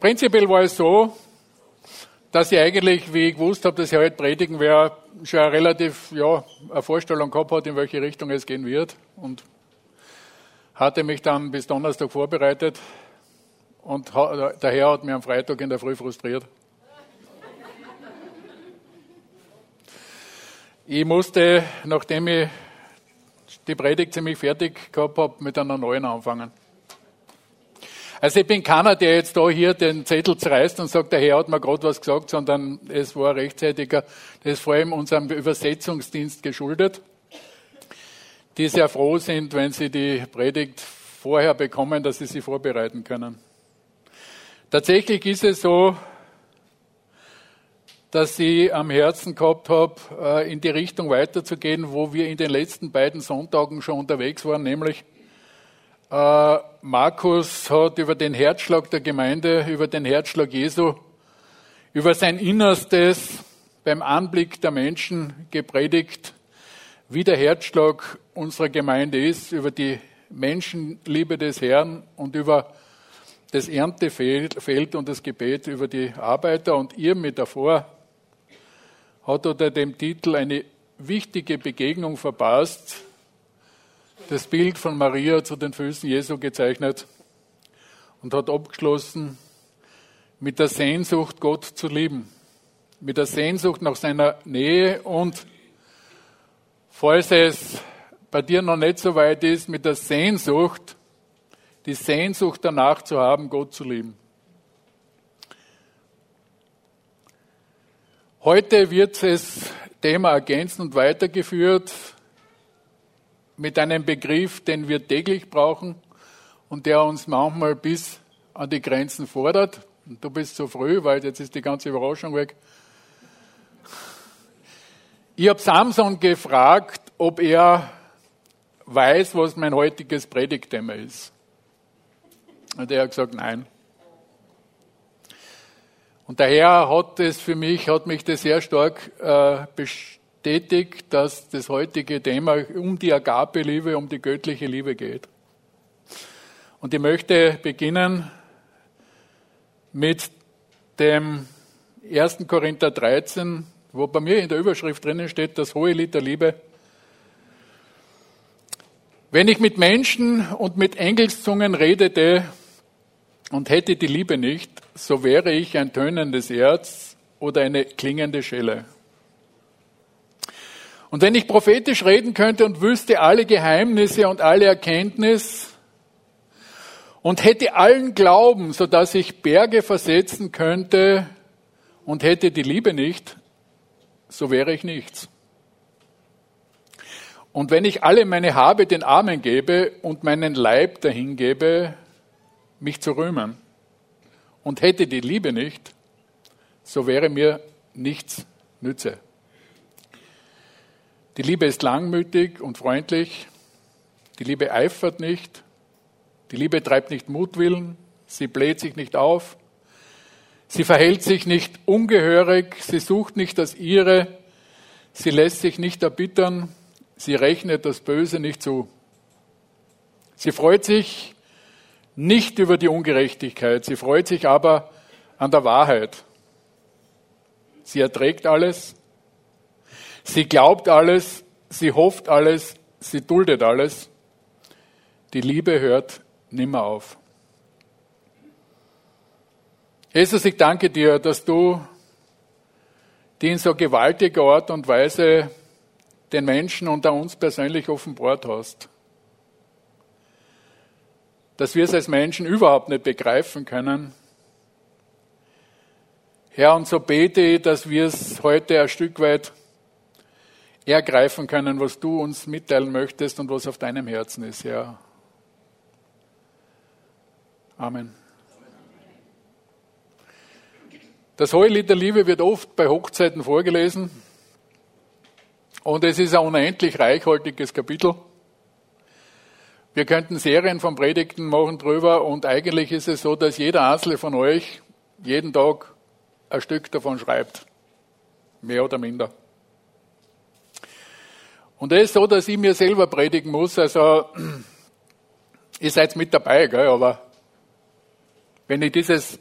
prinzipiell war es so, dass ich eigentlich, wie ich gewusst habe, dass ich heute predigen werde, schon eine relativ ja, eine Vorstellung gehabt hat, in welche Richtung es gehen wird. Und hatte mich dann bis Donnerstag vorbereitet. Und der Herr hat mich am Freitag in der Früh frustriert. Ich musste, nachdem ich die Predigt ziemlich fertig gehabt habe, mit einer neuen anfangen. Also ich bin keiner, der jetzt da hier den Zettel zerreißt und sagt, der Herr hat mir gerade was gesagt, sondern es war rechtzeitiger, das ist vor allem unserem Übersetzungsdienst geschuldet, die sehr froh sind, wenn sie die Predigt vorher bekommen, dass sie sie vorbereiten können. Tatsächlich ist es so, dass ich am Herzen gehabt habe, äh, in die Richtung weiterzugehen, wo wir in den letzten beiden Sonntagen schon unterwegs waren, nämlich äh, Markus hat über den Herzschlag der Gemeinde, über den Herzschlag Jesu, über sein Innerstes beim Anblick der Menschen gepredigt, wie der Herzschlag unserer Gemeinde ist, über die Menschenliebe des Herrn und über das Erntefeld und das Gebet über die Arbeiter. Und ihr mit davor hat unter dem Titel eine wichtige Begegnung verpasst, das Bild von Maria zu den Füßen Jesu gezeichnet und hat abgeschlossen mit der Sehnsucht, Gott zu lieben, mit der Sehnsucht nach seiner Nähe und, falls es bei dir noch nicht so weit ist, mit der Sehnsucht, die Sehnsucht danach zu haben, Gott zu lieben. Heute wird das Thema ergänzt und weitergeführt mit einem Begriff, den wir täglich brauchen und der uns manchmal bis an die Grenzen fordert. Und du bist zu früh, weil jetzt ist die ganze Überraschung weg. Ich habe Samson gefragt, ob er weiß, was mein heutiges Predigtthema ist. Und er hat gesagt, nein. Und der Herr hat es für mich, hat mich das sehr stark äh, bestätigt, dass das heutige Thema um die Agape-Liebe, um die göttliche Liebe geht. Und ich möchte beginnen mit dem 1. Korinther 13, wo bei mir in der Überschrift drinnen steht, das hohe Lied der Liebe. Wenn ich mit Menschen und mit Engelszungen redete und hätte die Liebe nicht, so wäre ich ein tönendes Erz oder eine klingende Schelle. Und wenn ich prophetisch reden könnte und wüsste alle Geheimnisse und alle Erkenntnis und hätte allen Glauben, so dass ich Berge versetzen könnte und hätte die Liebe nicht, so wäre ich nichts. Und wenn ich alle meine Habe den Armen gebe und meinen Leib dahingebe, mich zu rühmen, und hätte die Liebe nicht, so wäre mir nichts nütze. Die Liebe ist langmütig und freundlich. Die Liebe eifert nicht. Die Liebe treibt nicht Mutwillen. Sie bläht sich nicht auf. Sie verhält sich nicht ungehörig. Sie sucht nicht das Ihre. Sie lässt sich nicht erbittern. Sie rechnet das Böse nicht zu. Sie freut sich nicht über die Ungerechtigkeit. Sie freut sich aber an der Wahrheit. Sie erträgt alles. Sie glaubt alles, sie hofft alles, sie duldet alles. Die Liebe hört nimmer auf. Jesus, ich danke dir, dass du die in so gewaltiger Art und Weise den Menschen unter uns persönlich offenbart hast. Dass wir es als Menschen überhaupt nicht begreifen können. Herr, und so bete ich, dass wir es heute ein Stück weit ergreifen können, was du uns mitteilen möchtest und was auf deinem Herzen ist, Herr. Amen. Das Hohelied der Liebe wird oft bei Hochzeiten vorgelesen und es ist ein unendlich reichhaltiges Kapitel. Wir könnten Serien von Predigten machen drüber und eigentlich ist es so, dass jeder Einzelne von euch jeden Tag ein Stück davon schreibt. Mehr oder minder. Und es ist so, dass ich mir selber predigen muss. Also, ihr seid mit dabei, gell? aber wenn ich dieses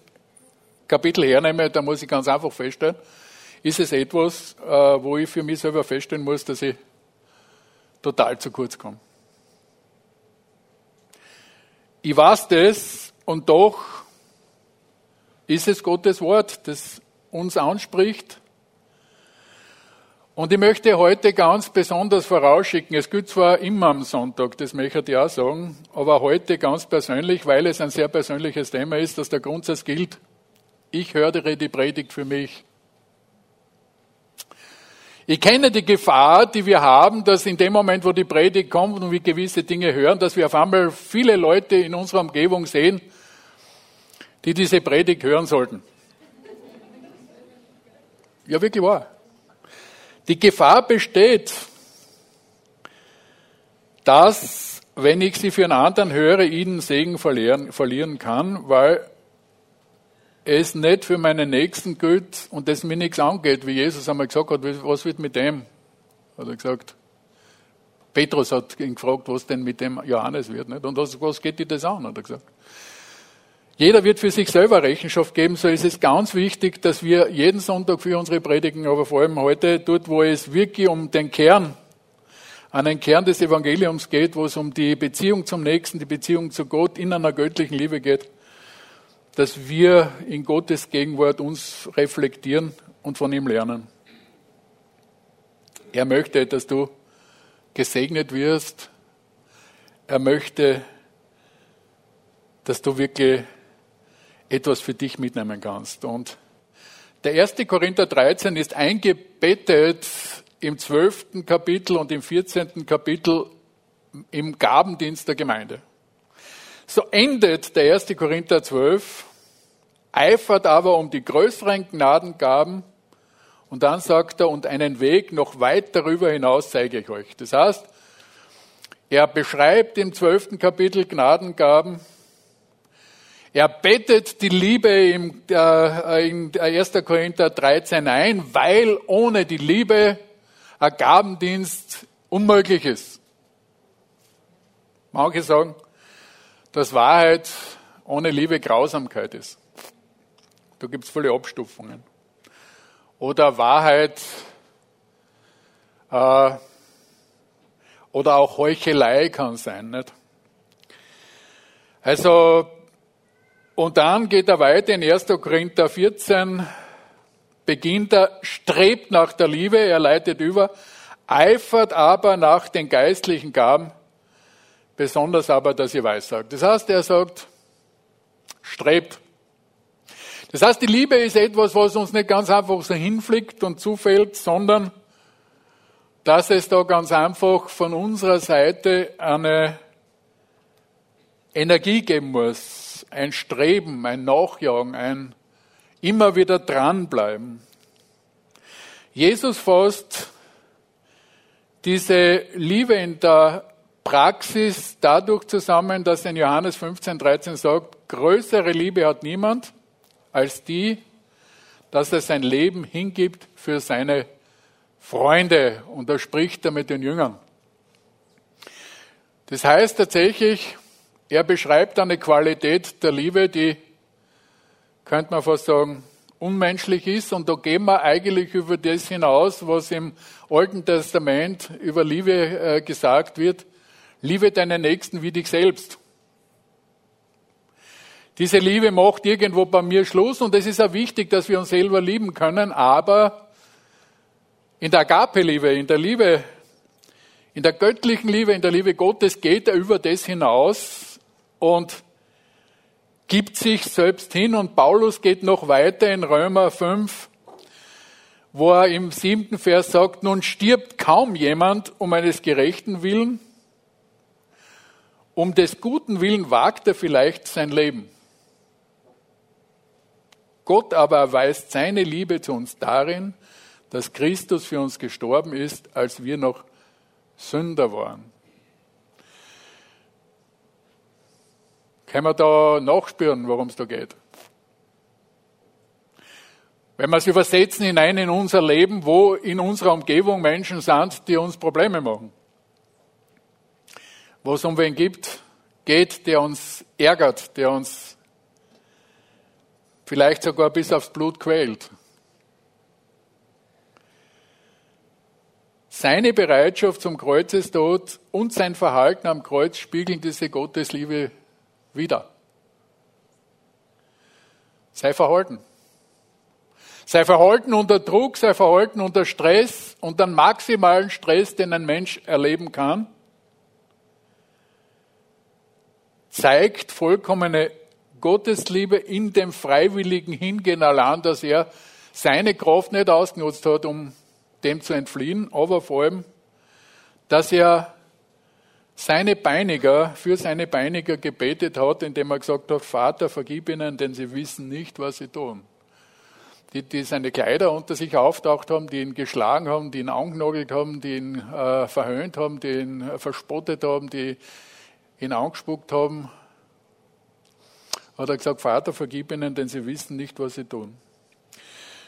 Kapitel hernehme, da muss ich ganz einfach feststellen, ist es etwas, äh, wo ich für mich selber feststellen muss, dass ich total zu kurz komme. Ich weiß das und doch ist es Gottes Wort, das uns anspricht. Und ich möchte heute ganz besonders vorausschicken, es gilt zwar immer am Sonntag, das möchte ich auch sagen, aber heute ganz persönlich, weil es ein sehr persönliches Thema ist, dass der Grundsatz gilt, ich höre die Predigt für mich. Ich kenne die Gefahr, die wir haben, dass in dem Moment, wo die Predigt kommt und wir gewisse Dinge hören, dass wir auf einmal viele Leute in unserer Umgebung sehen, die diese Predigt hören sollten. Ja, wirklich wahr. Die Gefahr besteht, dass, wenn ich sie für einen anderen höre, ihnen Segen verlieren, verlieren kann, weil es nicht für meinen Nächsten gilt und das mir nichts angeht, wie Jesus einmal gesagt hat, was wird mit dem? Hat er gesagt. Petrus hat ihn gefragt, was denn mit dem Johannes wird. Nicht? Und was, was geht dir das an? Hat er gesagt. Jeder wird für sich selber Rechenschaft geben, so ist es ganz wichtig, dass wir jeden Sonntag für unsere Predigen, aber vor allem heute, dort, wo es wirklich um den Kern, an den Kern des Evangeliums geht, wo es um die Beziehung zum Nächsten, die Beziehung zu Gott in einer göttlichen Liebe geht, dass wir in Gottes Gegenwart uns reflektieren und von ihm lernen. Er möchte, dass du gesegnet wirst. Er möchte, dass du wirklich etwas für dich mitnehmen kannst. Und der erste Korinther 13 ist eingebettet im zwölften Kapitel und im vierzehnten Kapitel im Gabendienst der Gemeinde. So endet der erste Korinther 12 eifert aber um die größeren Gnadengaben. Und dann sagt er, und einen Weg noch weit darüber hinaus zeige ich euch. Das heißt, er beschreibt im zwölften Kapitel Gnadengaben. Er bettet die Liebe im, äh, in 1. Korinther 13 ein, weil ohne die Liebe ein Gabendienst unmöglich ist. Manche sagen, dass Wahrheit ohne Liebe Grausamkeit ist. Da gibt es viele Abstufungen. Oder Wahrheit äh, oder auch Heuchelei kann sein. Nicht? Also, und dann geht er weiter in 1. Korinther 14, beginnt er, strebt nach der Liebe, er leitet über, eifert aber nach den geistlichen Gaben, besonders aber, dass ihr weissagt. Das heißt, er sagt, strebt das heißt, die Liebe ist etwas, was uns nicht ganz einfach so hinfliegt und zufällt, sondern dass es da ganz einfach von unserer Seite eine Energie geben muss, ein Streben, ein Nachjagen, ein immer wieder dranbleiben. Jesus fasst diese Liebe in der Praxis dadurch zusammen, dass er in Johannes 15, 13 sagt, größere Liebe hat niemand als die, dass er sein Leben hingibt für seine Freunde. Und da spricht er mit den Jüngern. Das heißt tatsächlich, er beschreibt eine Qualität der Liebe, die, könnte man fast sagen, unmenschlich ist. Und da gehen wir eigentlich über das hinaus, was im Alten Testament über Liebe äh, gesagt wird. Liebe deinen Nächsten wie dich selbst. Diese Liebe macht irgendwo bei mir Schluss und es ist auch wichtig, dass wir uns selber lieben können, aber in der Agape-Liebe, in der Liebe, in der göttlichen Liebe, in der Liebe Gottes geht er über das hinaus und gibt sich selbst hin und Paulus geht noch weiter in Römer 5, wo er im siebten Vers sagt, nun stirbt kaum jemand um eines Gerechten willen, um des guten Willen wagt er vielleicht sein Leben. Gott aber erweist seine Liebe zu uns darin, dass Christus für uns gestorben ist, als wir noch Sünder waren. Können wir da nachspüren, worum es da geht? Wenn wir es übersetzen hinein in unser Leben, wo in unserer Umgebung Menschen sind, die uns Probleme machen. Wo es um wen gibt, geht, der uns ärgert, der uns vielleicht sogar bis aufs Blut quält. Seine Bereitschaft zum Kreuzestod und sein Verhalten am Kreuz spiegeln diese Gottesliebe wider. Sei verhalten. Sei verhalten unter Druck, sei verhalten unter Stress, unter maximalen Stress, den ein Mensch erleben kann. Zeigt vollkommene Gottesliebe in dem freiwilligen Hingehen allein, dass er seine Kraft nicht ausgenutzt hat, um dem zu entfliehen, aber vor allem, dass er seine Peiniger, für seine Peiniger gebetet hat, indem er gesagt hat, Vater, vergib ihnen, denn sie wissen nicht, was sie tun. Die, die seine Kleider unter sich auftaucht haben, die ihn geschlagen haben, die ihn angenagelt haben, die ihn äh, verhöhnt haben, die ihn verspottet haben, die ihn angespuckt haben, hat er gesagt, Vater, vergib ihnen, denn sie wissen nicht, was sie tun.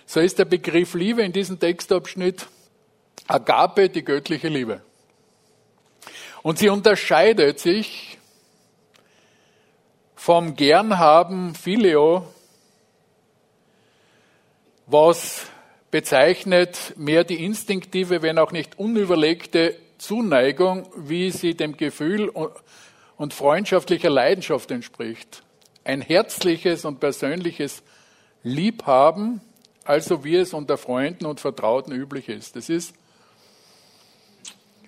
So ist der Begriff Liebe in diesem Textabschnitt Agape, die göttliche Liebe. Und sie unterscheidet sich vom Gernhaben Phileo, was bezeichnet mehr die instinktive, wenn auch nicht unüberlegte Zuneigung, wie sie dem Gefühl und freundschaftlicher Leidenschaft entspricht. Ein herzliches und persönliches Liebhaben, also wie es unter Freunden und Vertrauten üblich ist. Das ist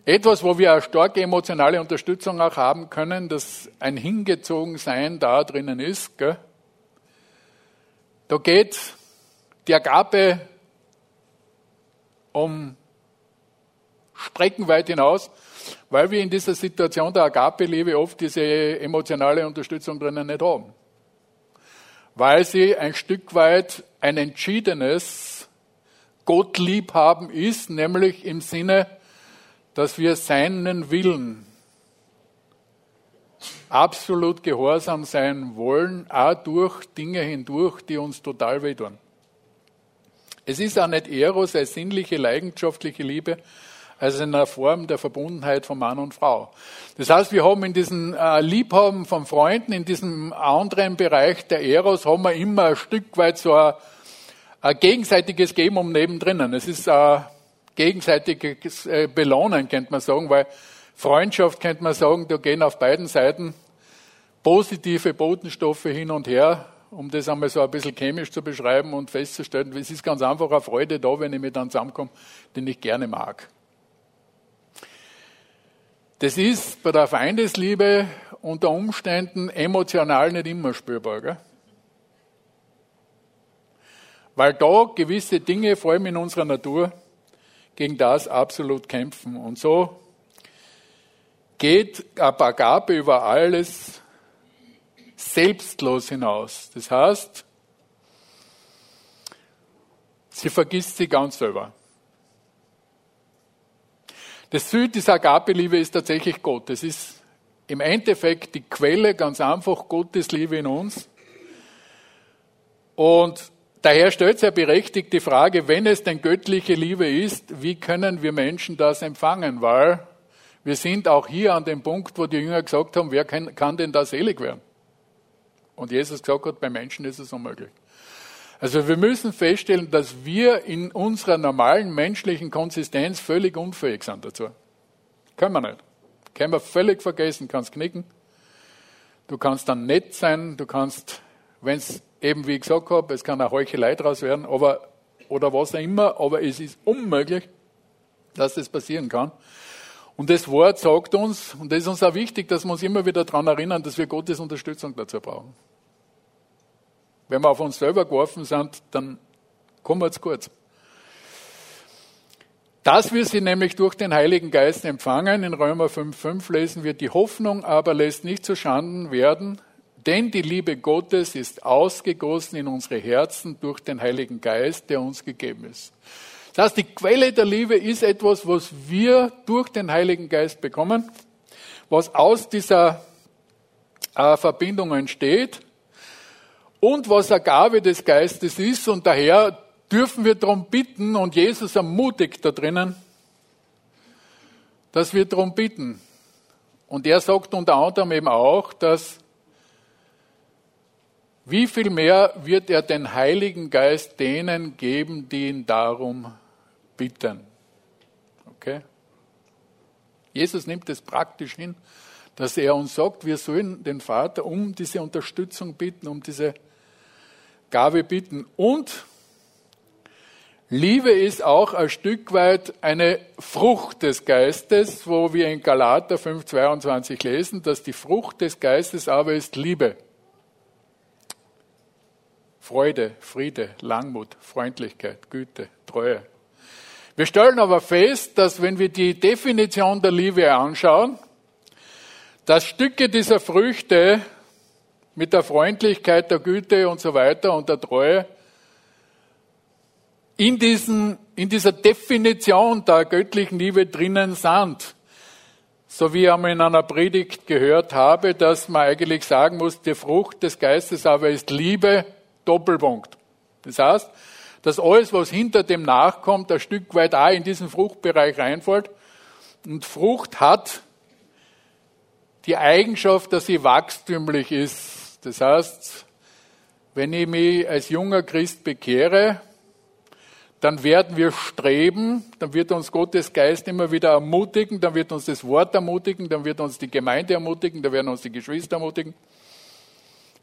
etwas, wo wir eine starke emotionale Unterstützung auch haben können, dass ein Hingezogensein da drinnen ist. Gell? Da geht die Agape um Streckenweit hinaus, weil wir in dieser Situation der Agape-Liebe oft diese emotionale Unterstützung drinnen nicht haben weil sie ein Stück weit ein entschiedenes Gottliebhaben ist, nämlich im Sinne, dass wir seinen Willen absolut gehorsam sein wollen, auch durch Dinge hindurch, die uns total wehtun. Es ist auch nicht Eros, eine sinnliche, leidenschaftliche Liebe, in einer Form der Verbundenheit von Mann und Frau. Das heißt, wir haben in diesem äh, Liebhaben von Freunden, in diesem anderen Bereich der Eros, haben wir immer ein Stück weit so ein, ein gegenseitiges Geben um nebendrinnen. Es ist ein gegenseitiges äh, Belohnen, könnte man sagen, weil Freundschaft, könnte man sagen, da gehen auf beiden Seiten positive Botenstoffe hin und her, um das einmal so ein bisschen chemisch zu beschreiben und festzustellen, es ist ganz einfach eine Freude da, wenn ich mit einem zusammenkomme, den ich gerne mag. Das ist bei der Feindesliebe unter Umständen emotional nicht immer spürbar. Gell? Weil da gewisse Dinge, vor allem in unserer Natur, gegen das absolut kämpfen. Und so geht Agape über alles selbstlos hinaus. Das heißt, sie vergisst sie ganz selber. Das Süd dieser Agape-Liebe ist tatsächlich Gott. Es ist im Endeffekt die Quelle ganz einfach Gottes Liebe in uns. Und daher stellt sich ja berechtigt die Frage, wenn es denn göttliche Liebe ist, wie können wir Menschen das empfangen? Weil wir sind auch hier an dem Punkt, wo die Jünger gesagt haben, wer kann, kann denn da selig werden? Und Jesus gesagt hat, bei Menschen ist es unmöglich. Also wir müssen feststellen, dass wir in unserer normalen menschlichen Konsistenz völlig unfähig sind dazu. Können wir nicht. Können wir völlig vergessen, kannst knicken. Du kannst dann nett sein, du kannst, wenn es eben wie ich gesagt habe, es kann eine Heuchelei draus werden, aber, oder was auch immer, aber es ist unmöglich, dass das passieren kann. Und das Wort sagt uns, und das ist uns auch wichtig, dass wir uns immer wieder daran erinnern, dass wir Gottes Unterstützung dazu brauchen. Wenn wir auf uns selber geworfen sind, dann kommen wir zu kurz. Dass wir sie nämlich durch den Heiligen Geist empfangen, in Römer 5,5 lesen wir, die Hoffnung aber lässt nicht zu Schanden werden, denn die Liebe Gottes ist ausgegossen in unsere Herzen durch den Heiligen Geist, der uns gegeben ist. Das heißt, die Quelle der Liebe ist etwas, was wir durch den Heiligen Geist bekommen, was aus dieser äh, Verbindung entsteht und was eine Gabe des Geistes ist. Und daher dürfen wir darum bitten, und Jesus ermutigt da drinnen, dass wir darum bitten. Und er sagt unter anderem eben auch, dass wie viel mehr wird er den Heiligen Geist denen geben, die ihn darum bitten? Okay? Jesus nimmt es praktisch hin, dass er uns sagt, wir sollen den Vater um diese Unterstützung bitten, um diese Gabe bitten. Und Liebe ist auch ein Stück weit eine Frucht des Geistes, wo wir in Galater 5,22 lesen, dass die Frucht des Geistes aber ist Liebe. Freude, Friede, Langmut, Freundlichkeit, Güte, Treue. Wir stellen aber fest, dass wenn wir die Definition der Liebe anschauen, dass Stücke dieser Früchte mit der Freundlichkeit, der Güte und so weiter und der Treue in, diesen, in dieser Definition der göttlichen Liebe drinnen sind. So wie ich einmal in einer Predigt gehört habe, dass man eigentlich sagen muss, die Frucht des Geistes aber ist Liebe, Doppelpunkt. Das heißt, dass alles, was hinter dem nachkommt, ein Stück weit auch in diesen Fruchtbereich reinfällt. Und Frucht hat die Eigenschaft, dass sie wachstümlich ist. Das heißt, wenn ich mich als junger Christ bekehre, dann werden wir streben, dann wird uns Gottes Geist immer wieder ermutigen, dann wird uns das Wort ermutigen, dann wird uns die Gemeinde ermutigen, dann werden uns die Geschwister ermutigen,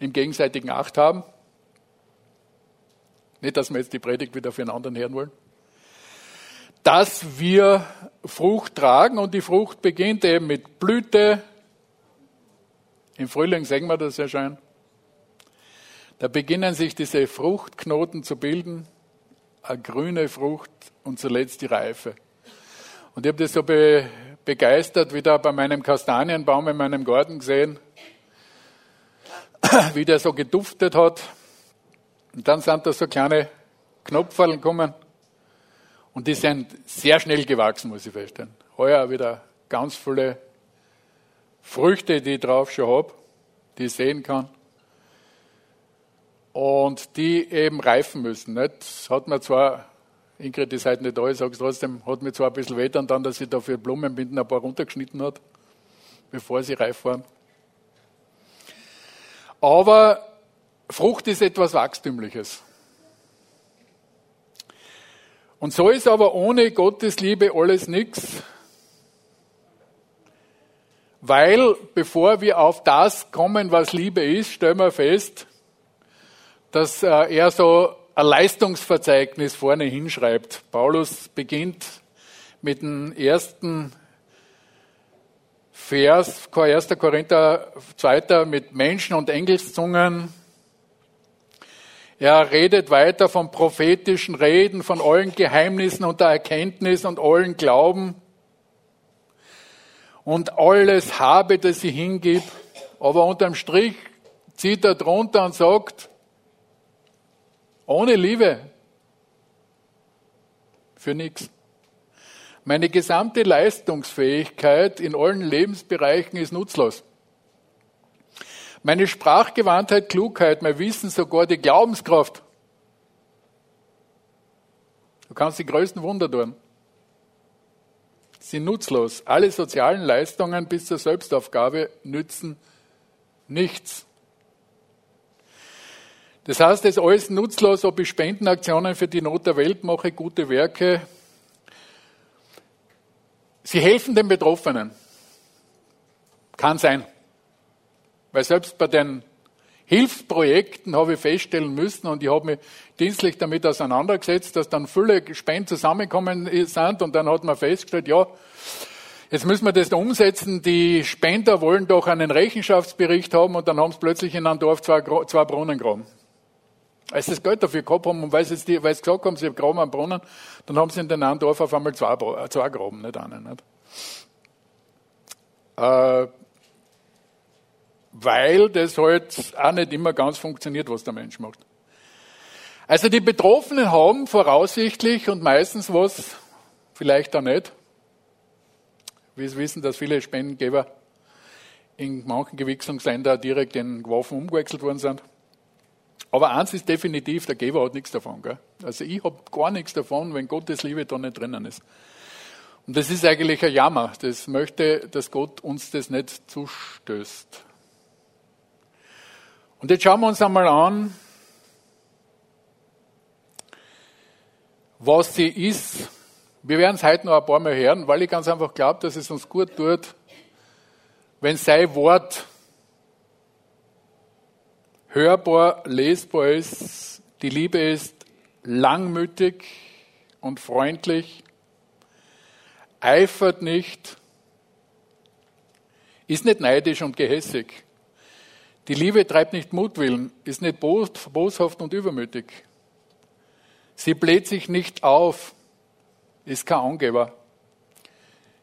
im gegenseitigen Acht haben. Nicht, dass wir jetzt die Predigt wieder für einen anderen hören wollen. Dass wir Frucht tragen und die Frucht beginnt eben mit Blüte. Im Frühling sehen wir das ja schon. Da beginnen sich diese Fruchtknoten zu bilden eine grüne Frucht und zuletzt die Reife. Und ich habe das so be begeistert wieder bei meinem Kastanienbaum in meinem Garten gesehen, wie der so geduftet hat. Und dann sind da so kleine Knopferl gekommen und die sind sehr schnell gewachsen, muss ich feststellen. Heuer wieder ganz viele Früchte, die ich drauf schon habe, die ich sehen kann und die eben reifen müssen. Das hat mir zwar, Ingrid ist heute nicht da, ich sage es trotzdem, hat mir zwar ein bisschen weh dann, dass sie da für Blumenbinden ein paar runtergeschnitten hat, bevor sie reif waren. Aber Frucht ist etwas Wachstümliches. Und so ist aber ohne Gottes Liebe alles nichts. Weil bevor wir auf das kommen, was Liebe ist, stellen wir fest, dass äh, er so ein Leistungsverzeichnis vorne hinschreibt. Paulus beginnt mit dem ersten Vers, 1. Korinther 2. mit Menschen und Engelszungen. Er redet weiter von prophetischen Reden, von allen Geheimnissen und der Erkenntnis und allen Glauben. Und alles habe, das sie hingibt. Aber unterm Strich zieht er drunter und sagt, ohne Liebe. Für nichts. Meine gesamte Leistungsfähigkeit in allen Lebensbereichen ist nutzlos. Meine Sprachgewandtheit, Klugheit, mein Wissen, sogar die Glaubenskraft. Du kannst die größten Wunder tun. Sind nutzlos. Alle sozialen Leistungen bis zur Selbstaufgabe nützen nichts. Das heißt, es ist alles nutzlos, ob ich Spendenaktionen für die Not der Welt mache, gute Werke. Sie helfen den Betroffenen. Kann sein. Weil selbst bei den Hilfsprojekten habe ich feststellen müssen und ich habe mich dienstlich damit auseinandergesetzt, dass dann viele Spenden zusammengekommen sind und dann hat man festgestellt, ja, jetzt müssen wir das umsetzen. Die Spender wollen doch einen Rechenschaftsbericht haben und dann haben sie plötzlich in einem Dorf zwei, zwei Brunnen gegraben. Als sie das Geld dafür gehabt haben und weil sie, die, weil sie gesagt haben, sie graben einen Brunnen, dann haben sie in den einen Dorf auf einmal zwei, äh, zwei graben, nicht einen. Nicht? Äh, weil das halt auch nicht immer ganz funktioniert, was der Mensch macht. Also die Betroffenen haben voraussichtlich und meistens was, vielleicht auch nicht. Wir wissen, dass viele Spendengeber in manchen Gewichsungsländern direkt in Waffen umgewechselt worden sind. Aber eins ist definitiv, der Geber hat nichts davon. Gell? Also ich habe gar nichts davon, wenn Gottes Liebe da nicht drinnen ist. Und das ist eigentlich ein Jammer. Das möchte, dass Gott uns das nicht zustößt. Und jetzt schauen wir uns einmal an, was sie ist. Wir werden es heute noch ein paar Mal hören, weil ich ganz einfach glaube, dass es uns gut tut, wenn sein Wort hörbar, lesbar ist. Die Liebe ist langmütig und freundlich, eifert nicht, ist nicht neidisch und gehässig. Die Liebe treibt nicht Mutwillen, ist nicht boshaft und übermütig. Sie bläht sich nicht auf, ist kein Angeber.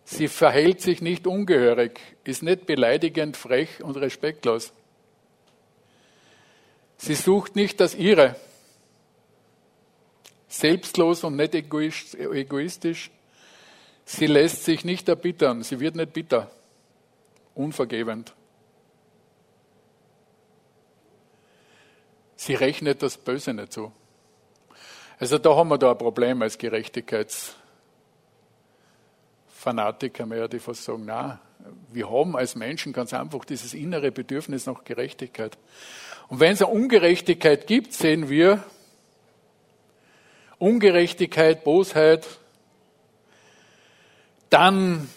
Sie verhält sich nicht ungehörig, ist nicht beleidigend, frech und respektlos. Sie sucht nicht das Ihre, selbstlos und nicht egoistisch. Sie lässt sich nicht erbittern, sie wird nicht bitter, unvergebend. Sie rechnet das Böse nicht zu. Also da haben wir da ein Problem als Gerechtigkeitsfanatiker, mehr die fast sagen, na, wir haben als Menschen ganz einfach dieses innere Bedürfnis nach Gerechtigkeit. Und wenn es eine Ungerechtigkeit gibt, sehen wir Ungerechtigkeit, Bosheit, dann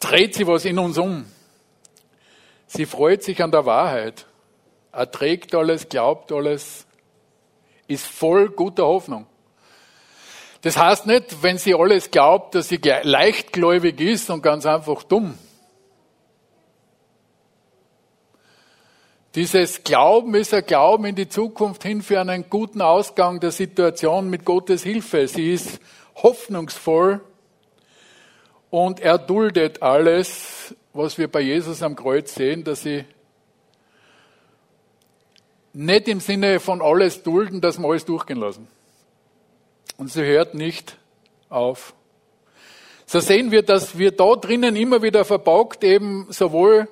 dreht sie was in uns um. Sie freut sich an der Wahrheit, erträgt alles, glaubt alles, ist voll guter Hoffnung. Das heißt nicht, wenn sie alles glaubt, dass sie leichtgläubig ist und ganz einfach dumm. Dieses Glauben ist ein Glauben in die Zukunft hin für einen guten Ausgang der Situation mit Gottes Hilfe. Sie ist hoffnungsvoll und er duldet alles, was wir bei Jesus am Kreuz sehen, dass sie nicht im Sinne von alles dulden, dass wir alles durchgehen lassen. Und sie hört nicht auf. So sehen wir, dass wir da drinnen immer wieder verbaugt eben sowohl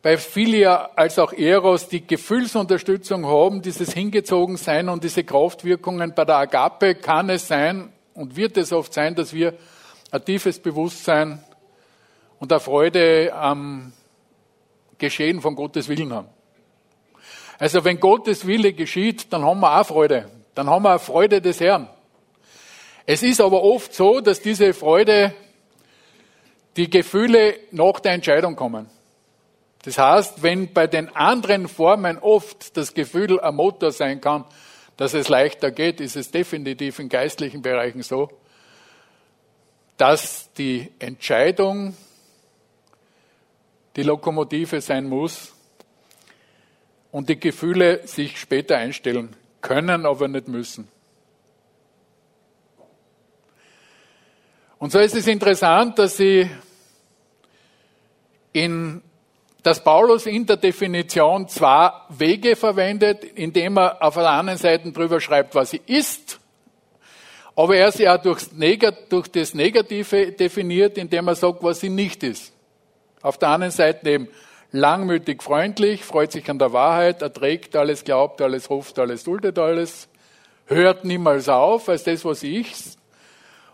bei Philia als auch Eros die Gefühlsunterstützung haben, dieses Hingezogensein und diese Kraftwirkungen. Bei der Agape kann es sein und wird es oft sein, dass wir ein tiefes Bewusstsein und eine Freude am Geschehen von Gottes Willen haben. Also wenn Gottes Wille geschieht, dann haben wir auch Freude. Dann haben wir auch Freude des Herrn. Es ist aber oft so, dass diese Freude, die Gefühle nach der Entscheidung kommen. Das heißt, wenn bei den anderen Formen oft das Gefühl ein Motor sein kann, dass es leichter geht, ist es definitiv in geistlichen Bereichen so, dass die Entscheidung die Lokomotive sein muss und die Gefühle sich später einstellen können, aber nicht müssen. Und so ist es interessant, dass sie in dass Paulus in der Definition zwei Wege verwendet, indem er auf der anderen Seite drüber schreibt, was sie ist, aber er sie auch durch das Negative definiert, indem er sagt, was sie nicht ist. Auf der anderen Seite eben langmütig freundlich, freut sich an der Wahrheit, erträgt alles, glaubt alles, hofft alles, duldet alles, hört niemals auf als das, was ich.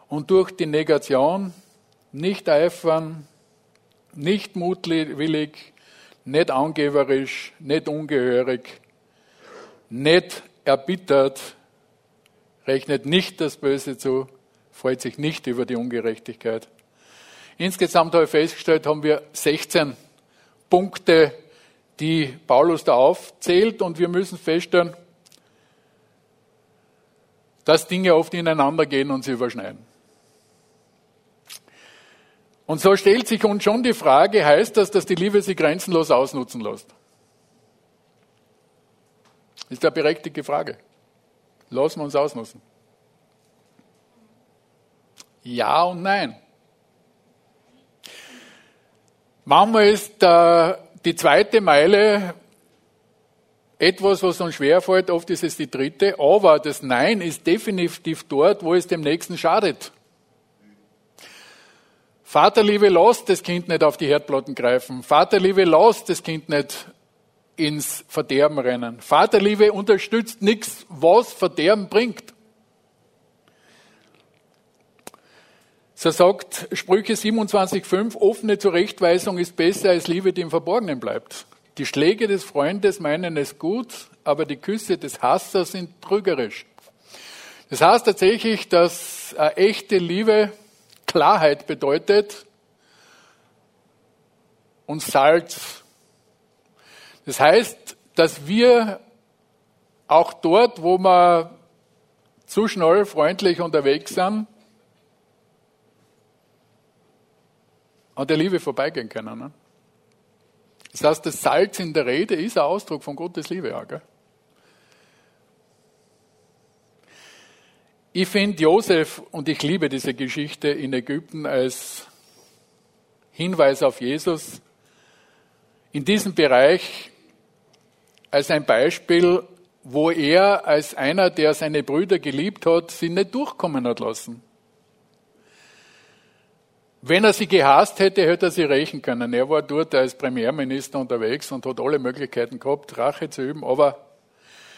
Und durch die Negation nicht eifern, nicht mutwillig, nicht angeberisch, nicht ungehörig, nicht erbittert, rechnet nicht das Böse zu, freut sich nicht über die Ungerechtigkeit. Insgesamt habe ich festgestellt, haben wir 16 Punkte, die Paulus da aufzählt und wir müssen feststellen, dass Dinge oft ineinander gehen und sie überschneiden. Und so stellt sich uns schon die Frage, heißt das, dass die Liebe sie grenzenlos ausnutzen lässt? Ist eine berechtigte Frage. Lassen wir uns ausnutzen. Ja und nein. Manchmal ist äh, die zweite Meile etwas, was uns schwerfällt, oft ist es die dritte, aber das Nein ist definitiv dort, wo es dem Nächsten schadet. Vaterliebe, lasst das Kind nicht auf die Herdplatten greifen. Vaterliebe, lasst das Kind nicht ins Verderben rennen. Vaterliebe unterstützt nichts, was Verderben bringt. So sagt Sprüche 27,5, offene Zurechtweisung ist besser als Liebe, die im Verborgenen bleibt. Die Schläge des Freundes meinen es gut, aber die Küsse des Hassers sind trügerisch. Das heißt tatsächlich, dass eine echte Liebe Klarheit bedeutet und Salz. Das heißt, dass wir auch dort, wo wir zu schnell freundlich unterwegs sind, an der Liebe vorbeigehen können. Ne? Das heißt, das Salz in der Rede ist ein Ausdruck von Gottes Liebe. Auch, gell? Ich finde Josef, und ich liebe diese Geschichte in Ägypten als Hinweis auf Jesus, in diesem Bereich als ein Beispiel, wo er als einer, der seine Brüder geliebt hat, sie nicht durchkommen hat lassen. Wenn er sie gehasst hätte, hätte er sie rächen können. Er war dort als Premierminister unterwegs und hat alle Möglichkeiten gehabt, Rache zu üben. Aber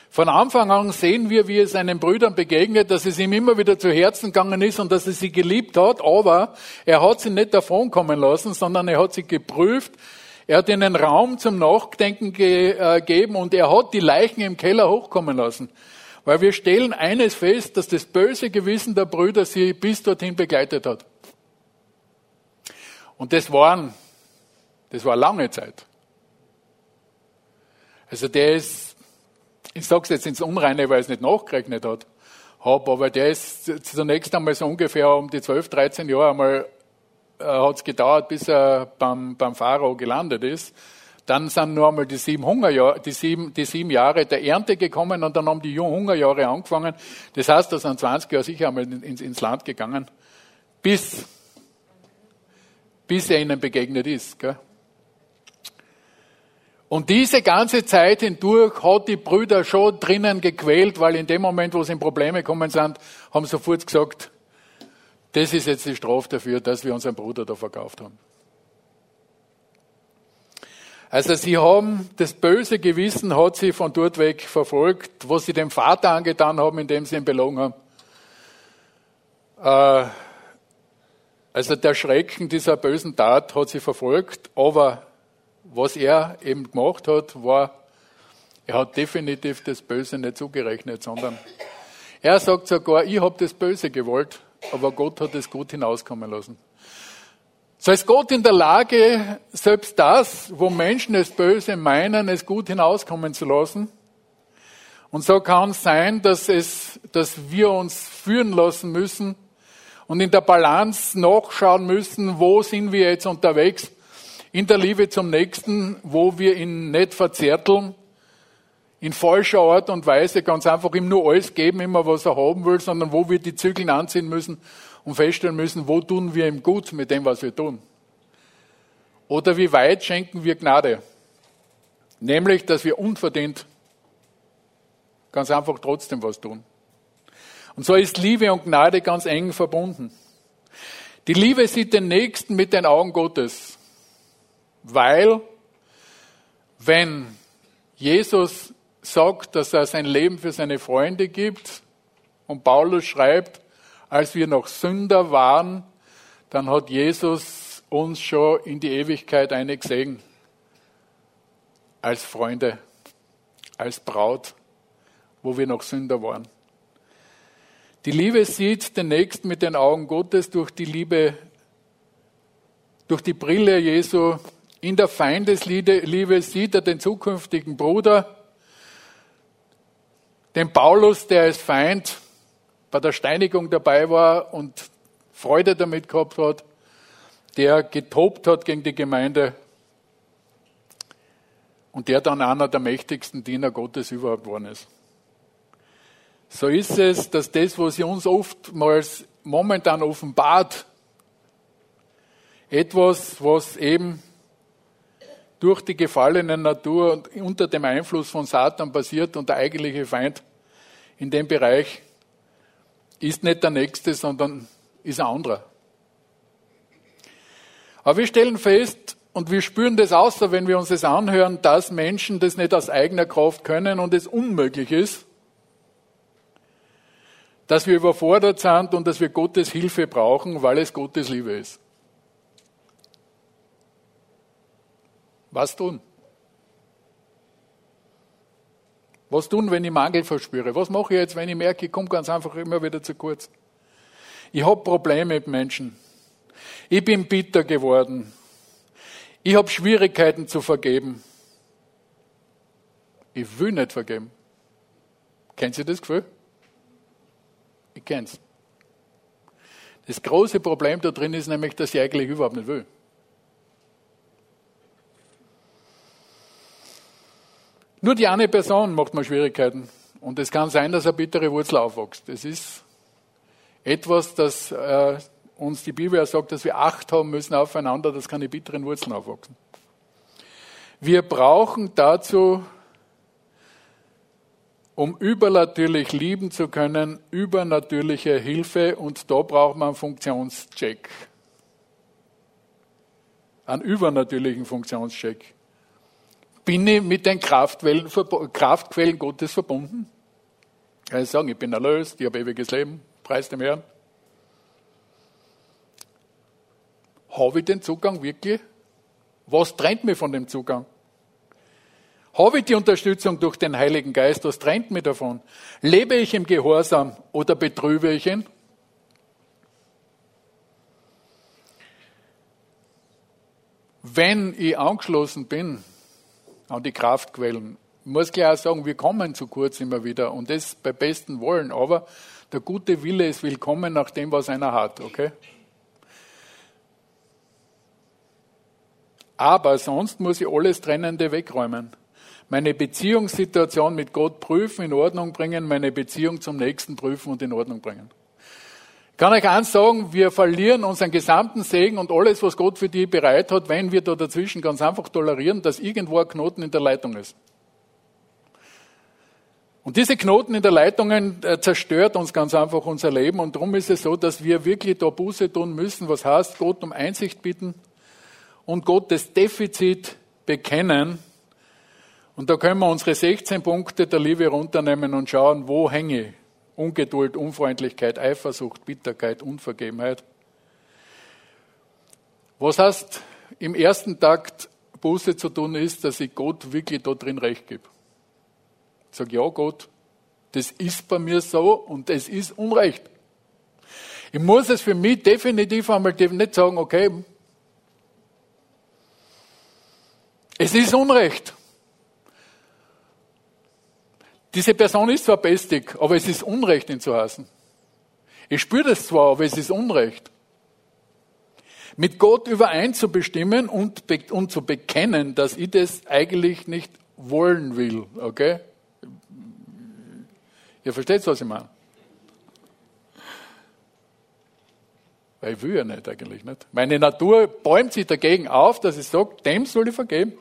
von Anfang an sehen wir, wie es seinen Brüdern begegnet, dass es ihm immer wieder zu Herzen gegangen ist und dass er sie geliebt hat. Aber er hat sie nicht davonkommen lassen, sondern er hat sie geprüft. Er hat ihnen Raum zum Nachdenken äh, gegeben und er hat die Leichen im Keller hochkommen lassen. Weil wir stellen eines fest, dass das böse Gewissen der Brüder sie bis dorthin begleitet hat. Und das waren, das war lange Zeit. Also der ist, ich sage es jetzt ins Unreine, weil es nicht nachgerechnet hat, hab, aber der ist zunächst einmal so ungefähr um die 12, 13 Jahre einmal äh, hat es gedauert, bis er beim, beim Pharao gelandet ist. Dann sind nur einmal die sieben Hungerjahre, die sieben, die sieben Jahre der Ernte gekommen und dann haben die Hungerjahre angefangen. Das heißt, da sind 20 Jahre sicher einmal ins, ins Land gegangen, bis bis er ihnen begegnet ist. Gell? Und diese ganze Zeit hindurch hat die Brüder schon drinnen gequält, weil in dem Moment, wo sie in Probleme gekommen sind, haben sie sofort gesagt, das ist jetzt die Strafe dafür, dass wir unseren Bruder da verkauft haben. Also sie haben das böse Gewissen hat sie von dort weg verfolgt, was sie dem Vater angetan haben, indem sie ihn belogen haben. Äh, also der Schrecken dieser bösen Tat hat sie verfolgt, aber was er eben gemacht hat, war, er hat definitiv das Böse nicht zugerechnet, sondern er sagt sogar, ich habe das Böse gewollt, aber Gott hat es gut hinauskommen lassen. So ist Gott in der Lage, selbst das, wo Menschen es Böse meinen, es gut hinauskommen zu lassen. Und so kann es sein, dass es, dass wir uns führen lassen müssen und in der Balance nachschauen müssen, wo sind wir jetzt unterwegs in der Liebe zum Nächsten, wo wir ihn nicht verzärteln, in falscher Art und Weise ganz einfach ihm nur alles geben, immer was er haben will, sondern wo wir die Zügel anziehen müssen und feststellen müssen, wo tun wir ihm gut mit dem, was wir tun. Oder wie weit schenken wir Gnade? Nämlich, dass wir unverdient ganz einfach trotzdem was tun. Und so ist Liebe und Gnade ganz eng verbunden. Die Liebe sieht den Nächsten mit den Augen Gottes, weil wenn Jesus sagt, dass er sein Leben für seine Freunde gibt und Paulus schreibt, als wir noch Sünder waren, dann hat Jesus uns schon in die Ewigkeit eingesehen als Freunde, als Braut, wo wir noch Sünder waren. Die Liebe sieht den Nächsten mit den Augen Gottes durch die Liebe, durch die Brille Jesu. In der Feindesliebe sieht er den zukünftigen Bruder, den Paulus, der als Feind bei der Steinigung dabei war und Freude damit gehabt hat, der getobt hat gegen die Gemeinde und der dann einer der mächtigsten Diener Gottes überhaupt geworden ist so ist es, dass das, was sie uns oftmals momentan offenbart, etwas, was eben durch die gefallene Natur und unter dem Einfluss von Satan passiert und der eigentliche Feind in dem Bereich ist nicht der Nächste, sondern ist ein anderer. Aber wir stellen fest und wir spüren das außer, wenn wir uns das anhören, dass Menschen das nicht aus eigener Kraft können und es unmöglich ist, dass wir überfordert sind und dass wir Gottes Hilfe brauchen, weil es Gottes Liebe ist. Was tun? Was tun, wenn ich Mangel verspüre? Was mache ich jetzt, wenn ich merke, ich komme ganz einfach immer wieder zu kurz? Ich habe Probleme mit Menschen. Ich bin bitter geworden. Ich habe Schwierigkeiten zu vergeben. Ich will nicht vergeben. Kennt ihr das Gefühl? Ich kenn's. Das große Problem da drin ist nämlich, dass ich eigentlich überhaupt nicht will. Nur die eine Person macht mir Schwierigkeiten. Und es kann sein, dass eine bittere Wurzel aufwächst. Das ist etwas, das äh, uns die Bibel ja sagt, dass wir Acht haben müssen aufeinander, dass keine bitteren Wurzeln aufwachsen. Wir brauchen dazu um übernatürlich lieben zu können, übernatürliche Hilfe und da braucht man einen Funktionscheck. Einen übernatürlichen Funktionscheck. Bin ich mit den Kraftquellen, Gottes verbunden? Kann ich sagen, ich bin erlöst, ich habe ewiges Leben, preis dem Herrn. Habe ich den Zugang wirklich? Was trennt mich von dem Zugang? Habe ich die Unterstützung durch den Heiligen Geist? Was trennt mich davon? Lebe ich im Gehorsam oder betrübe ich ihn? Wenn ich angeschlossen bin an die Kraftquellen, muss ich auch sagen, wir kommen zu kurz immer wieder und das bei besten Wollen, aber der gute Wille ist willkommen nach dem, was einer hat, okay? Aber sonst muss ich alles Trennende wegräumen meine Beziehungssituation mit Gott prüfen, in Ordnung bringen, meine Beziehung zum Nächsten prüfen und in Ordnung bringen. Ich kann euch eins sagen, wir verlieren unseren gesamten Segen und alles, was Gott für die bereit hat, wenn wir da dazwischen ganz einfach tolerieren, dass irgendwo ein Knoten in der Leitung ist. Und diese Knoten in der Leitung äh, zerstört uns ganz einfach unser Leben und darum ist es so, dass wir wirklich da Buße tun müssen, was heißt Gott um Einsicht bitten und Gott das Defizit bekennen, und da können wir unsere 16 Punkte der Liebe runternehmen und schauen, wo hänge ich. Ungeduld, Unfreundlichkeit, Eifersucht, Bitterkeit, Unvergebenheit. Was heißt, im ersten Takt Buße zu tun ist, dass ich Gott wirklich da drin recht gebe. Ich sage, ja Gott, das ist bei mir so und es ist Unrecht. Ich muss es für mich definitiv einmal nicht sagen, okay, es ist Unrecht. Diese Person ist zwar bestig, aber es ist Unrecht, ihn zu hassen. Ich spüre das zwar, aber es ist Unrecht. Mit Gott übereinzubestimmen und, und zu bekennen, dass ich das eigentlich nicht wollen will, okay? Ihr versteht, was ich meine? Weil ich will ja nicht eigentlich nicht. Meine Natur bäumt sich dagegen auf, dass ich sage, dem soll ich vergeben.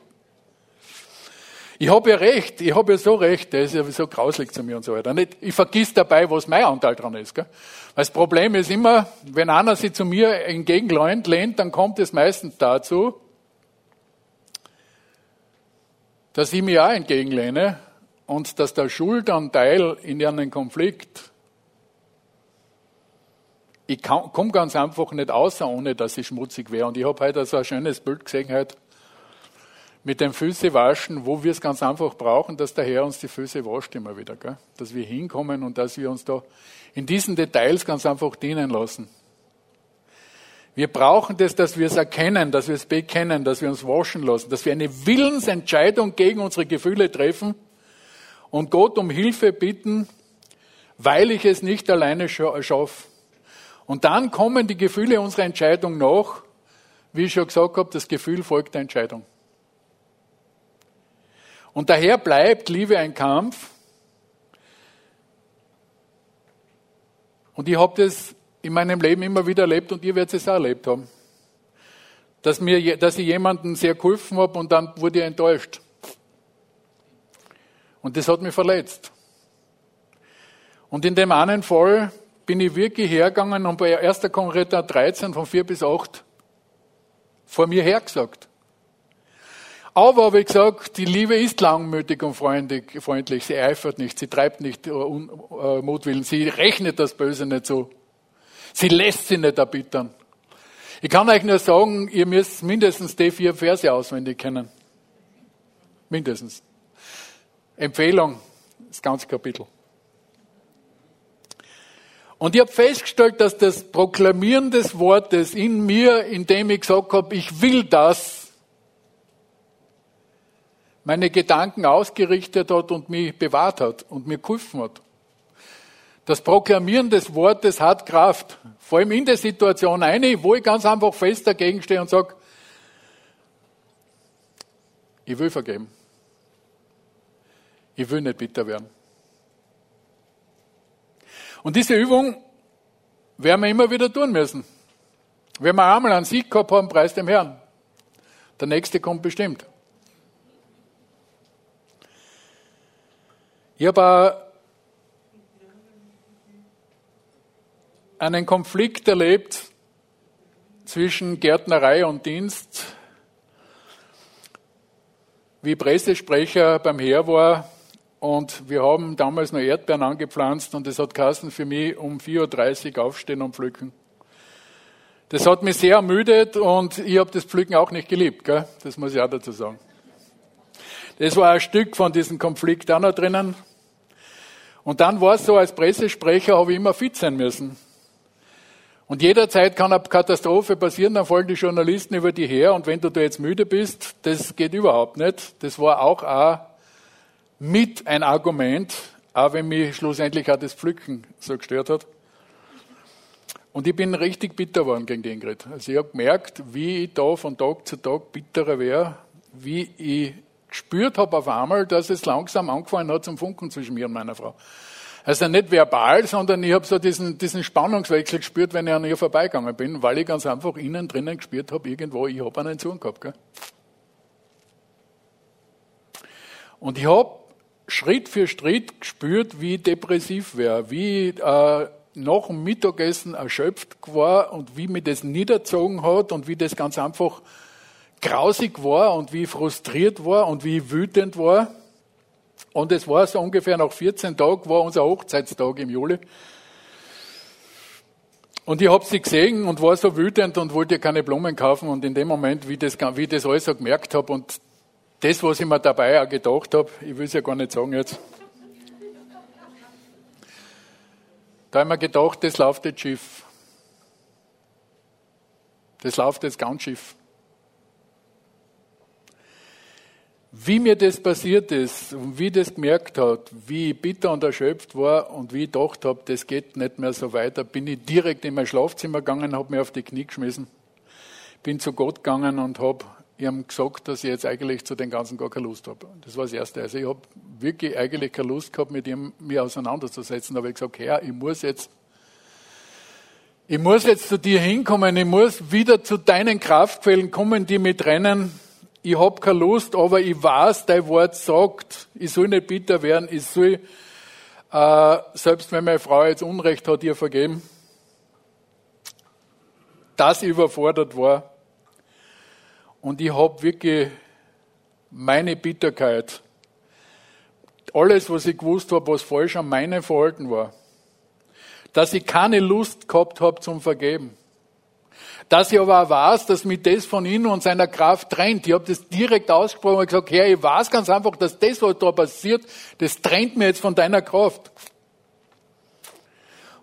Ich habe ja recht, ich habe ja so recht, der ist ja so grauslig zu mir und so weiter. Ich vergiss dabei, was mein Anteil dran ist. Gell? Das Problem ist immer, wenn einer sich zu mir entgegenlehnt, lehnt, dann kommt es meistens dazu, dass ich mich auch entgegenlehne und dass der Schuldanteil in einem Konflikt, ich komme ganz einfach nicht außer, ohne dass ich schmutzig wäre. Und ich habe heute so ein schönes Bild gesehen heute mit den Füße waschen, wo wir es ganz einfach brauchen, dass der Herr uns die Füße wascht immer wieder. Gell? Dass wir hinkommen und dass wir uns da in diesen Details ganz einfach dienen lassen. Wir brauchen das, dass wir es erkennen, dass wir es bekennen, dass wir uns waschen lassen, dass wir eine Willensentscheidung gegen unsere Gefühle treffen und Gott um Hilfe bitten, weil ich es nicht alleine schaffe. Und dann kommen die Gefühle unserer Entscheidung nach. Wie ich schon gesagt habe, das Gefühl folgt der Entscheidung. Und daher bleibt Liebe ein Kampf. Und ich habe das in meinem Leben immer wieder erlebt und ihr werdet es auch erlebt haben. Dass, mir, dass ich jemandem sehr geholfen habe und dann wurde ich enttäuscht. Und das hat mich verletzt. Und in dem einen Fall bin ich wirklich hergegangen und bei 1. Korinther 13 von 4 bis 8 vor mir hergesagt. Aber wie gesagt, die Liebe ist langmütig und freundlich. Sie eifert nicht, sie treibt nicht äh, äh, Mutwillen, sie rechnet das Böse nicht so. Sie lässt sie nicht erbittern. Ich kann euch nur sagen, ihr müsst mindestens die vier Verse auswendig kennen. Mindestens. Empfehlung, das ganze Kapitel. Und ich habe festgestellt, dass das Proklamieren des Wortes in mir, indem ich gesagt habe, ich will das, meine Gedanken ausgerichtet hat und mich bewahrt hat und mir geholfen hat. Das Proklamieren des Wortes hat Kraft. Vor allem in der Situation eine, wo ich ganz einfach fest dagegen stehe und sage, ich will vergeben. Ich will nicht bitter werden. Und diese Übung werden wir immer wieder tun müssen. Wenn wir einmal einen Sieg gehabt haben, preis dem Herrn. Der nächste kommt bestimmt. Ich habe einen Konflikt erlebt zwischen Gärtnerei und Dienst. Wie Pressesprecher beim Heer war, und wir haben damals noch Erdbeeren angepflanzt und es hat Kassen für mich um 4.30 Uhr aufstehen und pflücken. Das hat mich sehr ermüdet und ich habe das Pflücken auch nicht geliebt, gell? das muss ich auch dazu sagen. Das war ein Stück von diesem Konflikt auch noch drinnen. Und dann war es so, als Pressesprecher habe ich immer fit sein müssen. Und jederzeit kann eine Katastrophe passieren, dann folgen die Journalisten über die her und wenn du da jetzt müde bist, das geht überhaupt nicht. Das war auch, auch mit ein Argument, auch wenn mich schlussendlich auch das Pflücken so gestört hat. Und ich bin richtig bitter geworden gegen die Ingrid. Also ich habe gemerkt, wie ich da von Tag zu Tag bitterer wäre, wie ich gespürt habe auf einmal, dass es langsam angefangen hat zum Funken zwischen mir und meiner Frau. Also nicht verbal, sondern ich habe so diesen, diesen Spannungswechsel gespürt, wenn ich an ihr vorbeigegangen bin, weil ich ganz einfach innen drinnen gespürt habe, irgendwo, ich habe einen Sohn gehabt. Gell? Und ich habe Schritt für Schritt gespürt, wie depressiv wäre, wie äh, nach dem Mittagessen erschöpft war und wie mir das niederzogen hat und wie das ganz einfach grausig war und wie ich frustriert war und wie ich wütend war. Und es war so ungefähr nach 14 Tagen, war unser Hochzeitstag im Juli. Und ich habe sie gesehen und war so wütend und wollte keine Blumen kaufen. Und in dem Moment, wie, das, wie ich das alles so gemerkt habe und das, was ich mir dabei auch gedacht habe, ich will es ja gar nicht sagen jetzt. Da habe ich mir gedacht, das läuft jetzt schief. Das läuft jetzt ganz schief. Wie mir das passiert ist und wie das gemerkt hat, wie ich bitter und erschöpft war und wie ich gedacht habe, das geht nicht mehr so weiter, bin ich direkt in mein Schlafzimmer gegangen, habe mir auf die Knie geschmissen, bin zu Gott gegangen und habe habe gesagt, dass ich jetzt eigentlich zu den Ganzen gar keine Lust habe. Das war das Erste. Also ich habe wirklich eigentlich keine Lust gehabt, mit ihm mich auseinanderzusetzen. Da habe ich gesagt, Herr, ich muss jetzt, ich muss jetzt zu dir hinkommen, ich muss wieder zu deinen Kraftquellen kommen, die mich trennen. Ich habe keine Lust, aber ich weiß, dein Wort sagt, ich soll nicht bitter werden, ich soll, äh, selbst wenn meine Frau jetzt Unrecht hat, ihr vergeben, ich überfordert war. Und ich habe wirklich meine Bitterkeit, alles, was ich gewusst habe, was falsch an meinem Verhalten war, dass ich keine Lust gehabt habe zum Vergeben. Dass ich aber auch weiß, dass mich das von innen und seiner Kraft trennt. Ich habe das direkt ausgesprochen und gesagt, Herr, ich weiß ganz einfach, dass das, was da passiert, das trennt mir jetzt von deiner Kraft.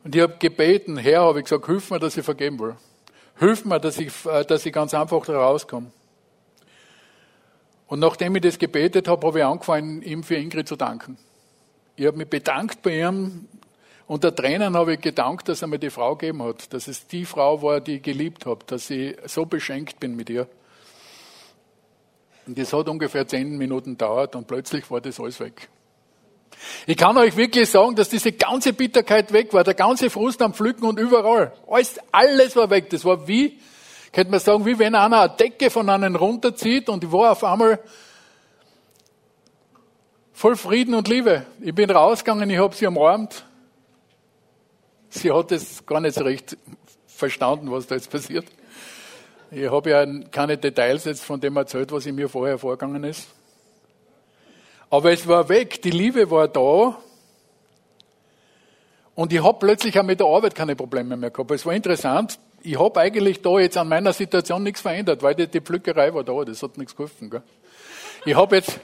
Und ich habe gebeten, Herr, habe ich gesagt, hilf mir, dass ich vergeben will. Hilf mir, dass ich, äh, dass ich ganz einfach da rauskomme. Und nachdem ich das gebetet habe, habe ich angefangen, ihm für Ingrid zu danken. Ich habe mich bedankt bei ihm. Unter Tränen habe ich gedankt, dass er mir die Frau gegeben hat, dass es die Frau war, die ich geliebt habe, dass ich so beschenkt bin mit ihr. Und das hat ungefähr zehn Minuten gedauert und plötzlich war das alles weg. Ich kann euch wirklich sagen, dass diese ganze Bitterkeit weg war, der ganze Frust am Pflücken und überall. Alles, alles war weg. Das war wie, könnte man sagen, wie wenn einer eine Decke von einem runterzieht und ich war auf einmal voll Frieden und Liebe. Ich bin rausgegangen, ich habe sie umarmt. Sie hat es gar nicht so recht verstanden, was da jetzt passiert. Ich habe ja keine Details jetzt von dem erzählt, was in mir vorher vorgegangen ist. Aber es war weg, die Liebe war da. Und ich habe plötzlich auch mit der Arbeit keine Probleme mehr gehabt. Es war interessant. Ich habe eigentlich da jetzt an meiner Situation nichts verändert, weil die, die Pflückerei war da. Das hat nichts geholfen. Gell? Ich habe jetzt,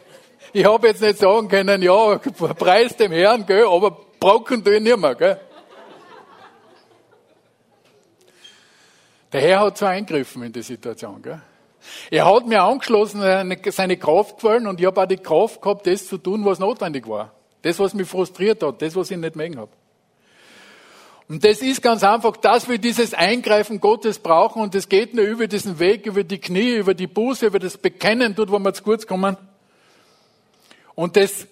habe jetzt nicht sagen können, ja, preis dem Herrn, gell, aber brocken tue ich nicht mehr. Gell? Der Herr hat so eingriffen in die Situation. Gell? Er hat mir angeschlossen, seine Kraft gefallen und ich habe auch die Kraft gehabt, das zu tun, was notwendig war. Das, was mich frustriert hat, das, was ich nicht mögen habe. Und das ist ganz einfach, dass wir dieses Eingreifen Gottes brauchen und es geht nur über diesen Weg, über die Knie, über die Buße, über das Bekennen, dort, wo wir zu kurz kommen. Und das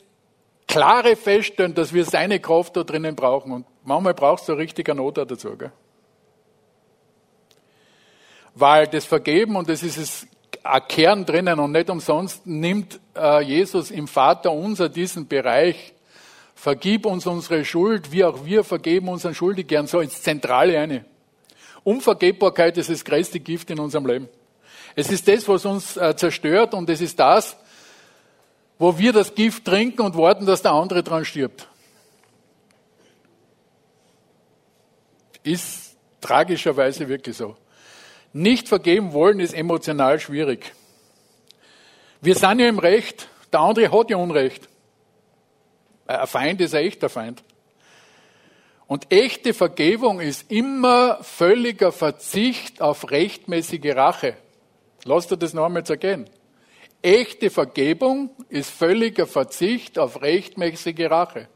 klare Feststellen, dass wir seine Kraft da drinnen brauchen. Und manchmal brauchst du eine richtige Not dazu. Gell? Weil das Vergeben, und das ist es ein Kern drinnen und nicht umsonst nimmt äh, Jesus im Vater unser diesen Bereich Vergib uns unsere Schuld, wie auch wir vergeben unseren Schuldigern, so ins Zentrale eine. Unvergebbarkeit ist das größte Gift in unserem Leben. Es ist das, was uns äh, zerstört und es ist das, wo wir das Gift trinken und warten, dass der andere dran stirbt. Ist tragischerweise wirklich so. Nicht vergeben wollen ist emotional schwierig. Wir sind ja im Recht, der andere hat ja Unrecht. Ein Feind ist ein echter Feind. Und echte Vergebung ist immer völliger Verzicht auf rechtmäßige Rache. Lass dir das noch einmal zergehen. Echte Vergebung ist völliger Verzicht auf rechtmäßige Rache.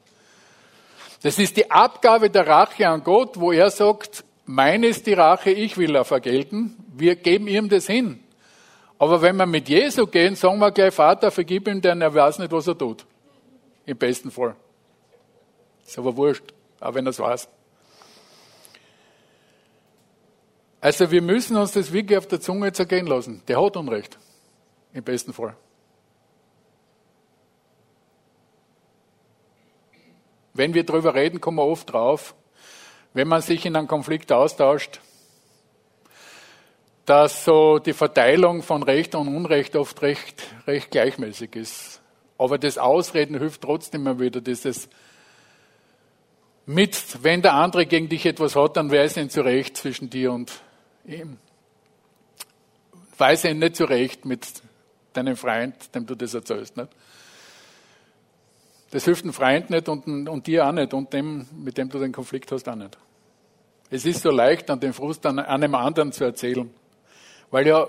Das ist die Abgabe der Rache an Gott, wo er sagt, meine ist die Rache, ich will er vergelten. Wir geben ihm das hin. Aber wenn wir mit Jesu gehen, sagen wir gleich, Vater, vergib ihm, denn er weiß nicht, was er tut. Im besten Fall. Ist aber wurscht, auch wenn er es weiß. Also wir müssen uns das wirklich auf der Zunge zergehen lassen. Der hat Unrecht. Im besten Fall. Wenn wir darüber reden, kommen wir oft drauf, wenn man sich in einem Konflikt austauscht, dass so die Verteilung von Recht und Unrecht oft recht, recht gleichmäßig ist. Aber das Ausreden hilft trotzdem immer wieder, dieses mit, wenn der andere gegen dich etwas hat, dann weiß ihn zurecht zwischen dir und ihm. Weiß ihn nicht zurecht mit deinem Freund, dem du das erzählst. Nicht? Das hilft einem Freund nicht und, und dir auch nicht und dem, mit dem du den Konflikt hast, auch nicht. Es ist so leicht, an den Frust an einem anderen zu erzählen, weil ja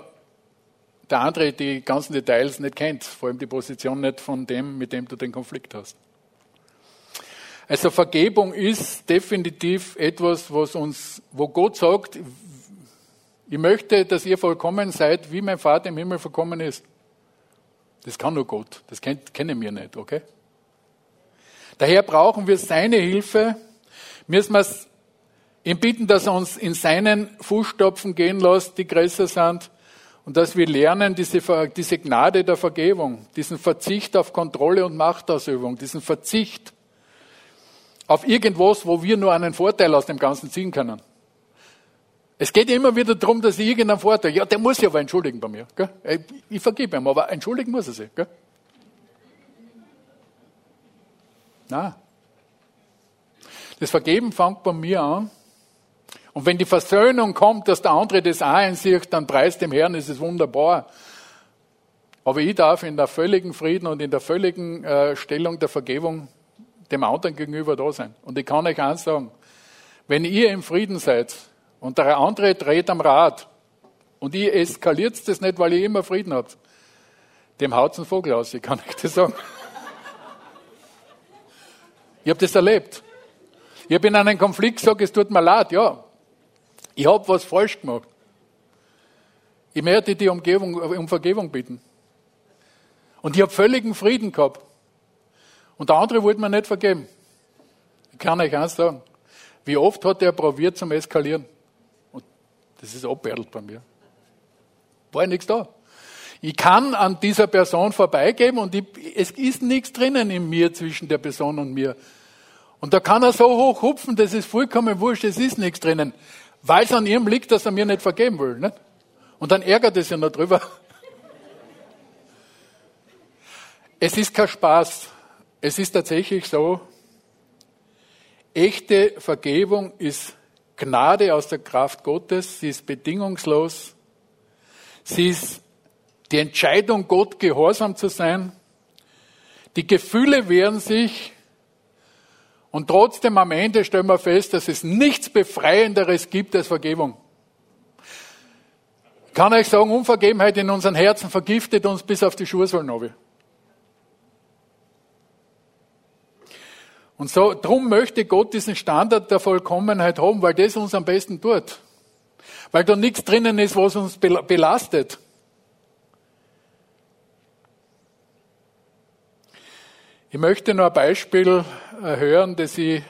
der andere die ganzen Details nicht kennt, vor allem die Position nicht von dem, mit dem du den Konflikt hast. Also Vergebung ist definitiv etwas, was uns, wo Gott sagt, ich möchte, dass ihr vollkommen seid, wie mein Vater im Himmel vollkommen ist. Das kann nur Gott. Das kennen wir nicht, okay? Daher brauchen wir seine Hilfe. Müssen wir ihm bitten, dass er uns in seinen Fußstapfen gehen lässt, die größer sind und dass wir lernen, diese, diese Gnade der Vergebung, diesen Verzicht auf Kontrolle und Machtausübung, diesen Verzicht auf irgendwas, wo wir nur einen Vorteil aus dem Ganzen ziehen können. Es geht immer wieder darum, dass ich irgendeinen Vorteil, ja, der muss sich aber entschuldigen bei mir. Gell? Ich vergebe ihm, aber entschuldigen muss er sich. Gell? Na, das Vergeben fängt bei mir an, und wenn die Versöhnung kommt, dass der andere das auch einsieht, dann preist dem Herrn, ist es wunderbar. Aber ich darf in der völligen Frieden und in der völligen äh, Stellung der Vergebung dem anderen gegenüber da sein. Und ich kann euch eins sagen, wenn ihr im Frieden seid und der andere dreht am Rad und ihr eskaliert das nicht, weil ihr immer Frieden habt, dem haut's ein Vogel aus, ich kann euch das sagen. Ich habe das erlebt. Ich habe in einem Konflikt gesagt, es tut mir leid, ja, ich habe was falsch gemacht. Ich möchte die Umgebung, um Vergebung bitten. Und ich habe völligen Frieden gehabt. Und der andere wollte mir nicht vergeben. Ich kann euch eins sagen. Wie oft hat er probiert zum Eskalieren? Und das ist abwärtelt bei mir. War ja nichts da. Ich kann an dieser Person vorbeigeben und ich, es ist nichts drinnen in mir zwischen der Person und mir. Und da kann er so hoch hupfen, das ist vollkommen wurscht, es ist nichts drinnen weil es an ihm liegt, dass er mir nicht vergeben will. Nicht? Und dann ärgert es ja noch drüber. Es ist kein Spaß. Es ist tatsächlich so, echte Vergebung ist Gnade aus der Kraft Gottes, sie ist bedingungslos, sie ist die Entscheidung, Gott gehorsam zu sein. Die Gefühle wehren sich und trotzdem am Ende stellen wir fest, dass es nichts Befreienderes gibt als Vergebung. Ich kann euch sagen, Unvergebenheit in unseren Herzen vergiftet uns bis auf die Schuhsohlen Und so, drum möchte Gott diesen Standard der Vollkommenheit haben, weil das uns am besten tut. Weil da nichts drinnen ist, was uns belastet. Ich möchte nur ein Beispiel äh, hören, das, ich,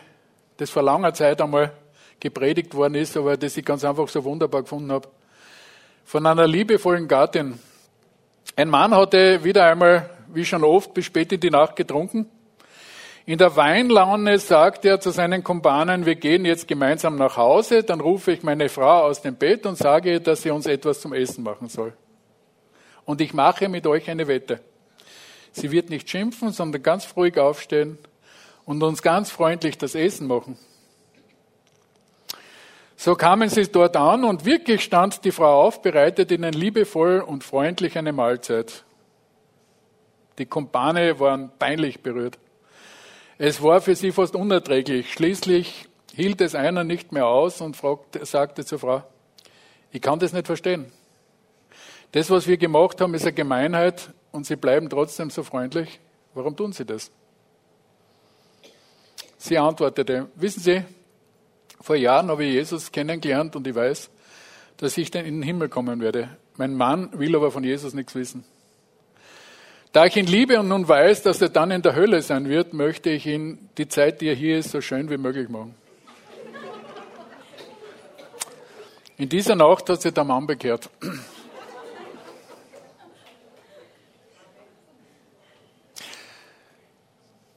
das vor langer Zeit einmal gepredigt worden ist, aber das ich ganz einfach so wunderbar gefunden habe. Von einer liebevollen Gattin. Ein Mann hatte wieder einmal, wie schon oft, bis spät in die Nacht getrunken in der Weinlaune sagt er zu seinen Kumpanen, wir gehen jetzt gemeinsam nach Hause, dann rufe ich meine Frau aus dem Bett und sage ihr, dass sie uns etwas zum Essen machen soll. Und ich mache mit euch eine Wette. Sie wird nicht schimpfen, sondern ganz ruhig aufstehen und uns ganz freundlich das Essen machen. So kamen sie dort an und wirklich stand die Frau auf, bereitet ihnen liebevoll und freundlich eine Mahlzeit. Die Kumpane waren peinlich berührt. Es war für sie fast unerträglich. Schließlich hielt es einer nicht mehr aus und fragte, sagte zur Frau, ich kann das nicht verstehen. Das, was wir gemacht haben, ist eine Gemeinheit und Sie bleiben trotzdem so freundlich. Warum tun Sie das? Sie antwortete, wissen Sie, vor Jahren habe ich Jesus kennengelernt und ich weiß, dass ich dann in den Himmel kommen werde. Mein Mann will aber von Jesus nichts wissen. Da ich ihn liebe und nun weiß, dass er dann in der Hölle sein wird, möchte ich ihn die Zeit, die er hier ist, so schön wie möglich machen. In dieser Nacht hat sich der Mann bekehrt.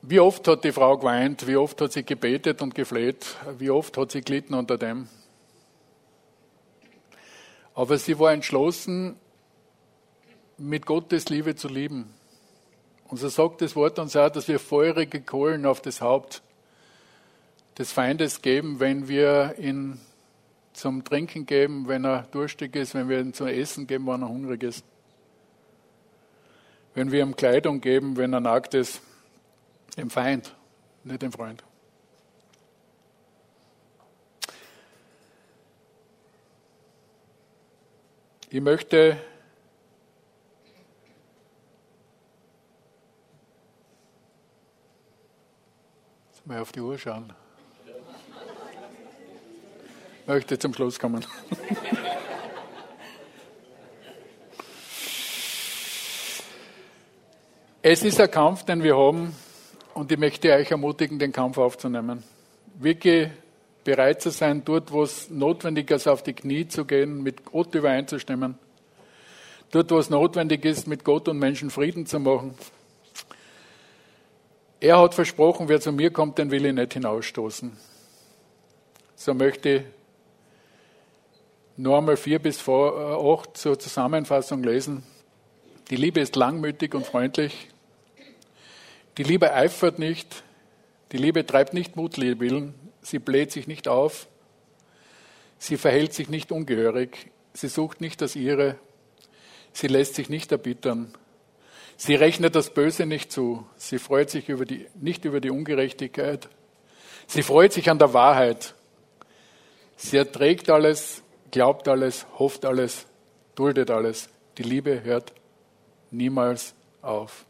Wie oft hat die Frau geweint, wie oft hat sie gebetet und gefleht, wie oft hat sie gelitten unter dem. Aber sie war entschlossen, mit Gottes Liebe zu lieben. Und so sagt das Wort uns auch, dass wir feurige Kohlen auf das Haupt des Feindes geben, wenn wir ihn zum Trinken geben, wenn er durstig ist, wenn wir ihn zum Essen geben, wenn er hungrig ist. Wenn wir ihm Kleidung geben, wenn er nackt ist, dem Feind, nicht dem Freund. Ich möchte Mal auf die Uhr schauen. Möchte zum Schluss kommen. Es ist ein Kampf, den wir haben, und ich möchte euch ermutigen, den Kampf aufzunehmen. Wirklich bereit zu sein, dort, wo es notwendig ist, auf die Knie zu gehen, mit Gott übereinzustimmen. Dort, wo es notwendig ist, mit Gott und Menschen Frieden zu machen. Er hat versprochen, wer zu mir kommt, den will ich nicht hinausstoßen. So möchte ich nur einmal vier bis acht zur Zusammenfassung lesen. Die Liebe ist langmütig und freundlich. Die Liebe eifert nicht. Die Liebe treibt nicht Mutwillen. Sie bläht sich nicht auf. Sie verhält sich nicht ungehörig. Sie sucht nicht das ihre. Sie lässt sich nicht erbittern. Sie rechnet das Böse nicht zu. Sie freut sich über die, nicht über die Ungerechtigkeit. Sie freut sich an der Wahrheit. Sie erträgt alles, glaubt alles, hofft alles, duldet alles. Die Liebe hört niemals auf.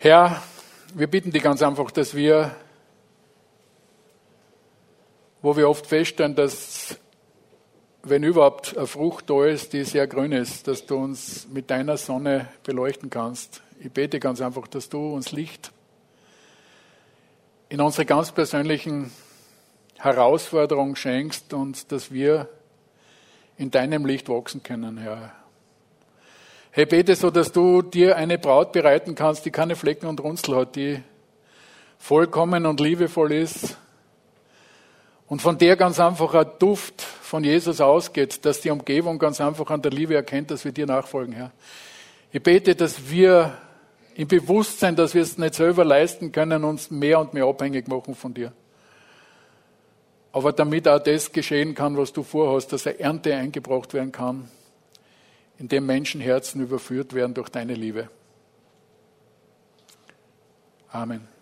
Herr, wir bitten dich ganz einfach, dass wir, wo wir oft feststellen, dass wenn überhaupt eine Frucht da ist, die sehr grün ist, dass du uns mit deiner Sonne beleuchten kannst. Ich bete ganz einfach, dass du uns Licht in unsere ganz persönlichen Herausforderungen schenkst und dass wir in deinem Licht wachsen können, Herr. Herr, bete so, dass du dir eine Braut bereiten kannst, die keine Flecken und Runzel hat, die vollkommen und liebevoll ist und von der ganz einfach ein Duft von Jesus ausgeht, dass die Umgebung ganz einfach an der Liebe erkennt, dass wir dir nachfolgen, Herr. Ich bete, dass wir im Bewusstsein, dass wir es nicht selber leisten können, uns mehr und mehr abhängig machen von dir. Aber damit auch das geschehen kann, was du vorhast, dass eine Ernte eingebracht werden kann, in dem Menschenherzen überführt werden durch deine Liebe. Amen.